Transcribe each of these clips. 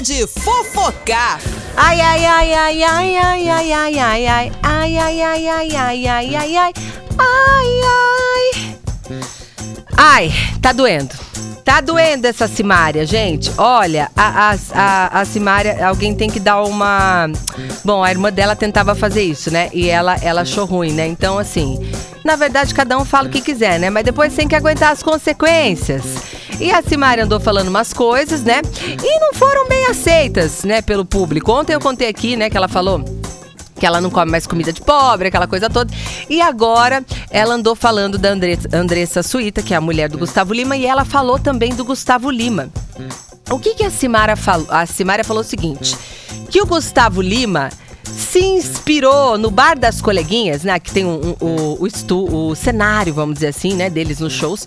de fofocar. Ai, ai, ai, ai, ai, ai, ai, ai, ai, ai, ai, ai, ai, ai, ai, ai, ai, ai, ai, ai. Ai, tá doendo. Tá doendo essa Simária, gente. Olha, a, a, a, a Simária, alguém tem que dar uma. Bom, a irmã dela tentava fazer isso, né? E ela, ela achou ruim, né? Então, assim, na verdade, cada um fala o que quiser, né? Mas depois tem que aguentar as consequências. E a Simária andou falando umas coisas, né? E não foram bem aceitas, né, pelo público. Ontem eu contei aqui, né, que ela falou que ela não come mais comida de pobre, aquela coisa toda. E agora ela andou falando da Andressa, Andressa Suíta, que é a mulher do Gustavo Lima, e ela falou também do Gustavo Lima. O que, que a Simara falou? A Simária falou o seguinte: que o Gustavo Lima se inspirou no bar das coleguinhas, né? Que tem um, um, o, o, estu, o cenário, vamos dizer assim, né? Deles nos shows.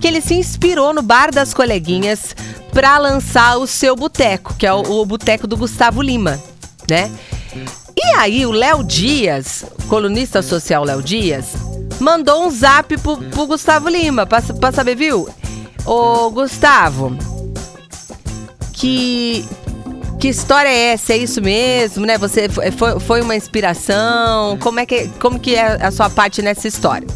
Que ele se inspirou no bar das coleguinhas para lançar o seu boteco, que é o, o boteco do Gustavo Lima, né? E aí o Léo Dias, colunista social Léo Dias, mandou um zap pro, pro Gustavo Lima, pra, pra saber, viu? Ô, Gustavo, que que história é essa? É isso mesmo, né? Você foi, foi uma inspiração? Como é que como que é a sua parte nessa história?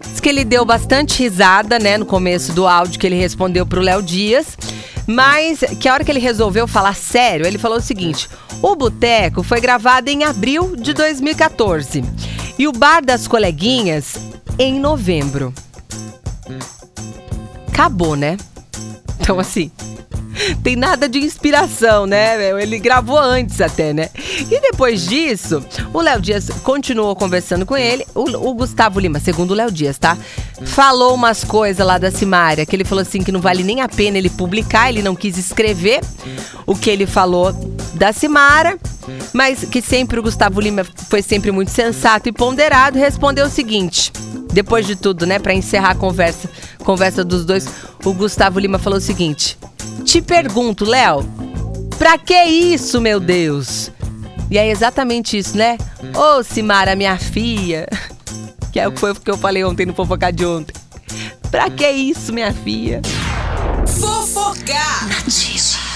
Diz que ele deu bastante risada, né, no começo do áudio que ele respondeu pro Léo Dias, mas que a hora que ele resolveu falar sério, ele falou o seguinte: "O Boteco foi gravado em abril de 2014 e o Bar das Coleguinhas em novembro." Acabou, né? Então assim, tem nada de inspiração, né? Ele gravou antes até, né? E depois disso, o Léo Dias continuou conversando com ele. O, o Gustavo Lima, segundo o Léo Dias, tá? Falou umas coisas lá da Simária, que ele falou assim que não vale nem a pena ele publicar, ele não quis escrever o que ele falou da Simara, mas que sempre o Gustavo Lima foi sempre muito sensato e ponderado, respondeu o seguinte: depois de tudo, né, para encerrar a conversa, conversa dos dois, o Gustavo Lima falou o seguinte: te pergunto, Léo, pra que isso, meu Deus? E é exatamente isso, né? Ô, oh, Simara, minha filha. Que é o que foi o que eu falei ontem no Fofocar de ontem. Pra que isso, minha filha? Fofocar! Notícia.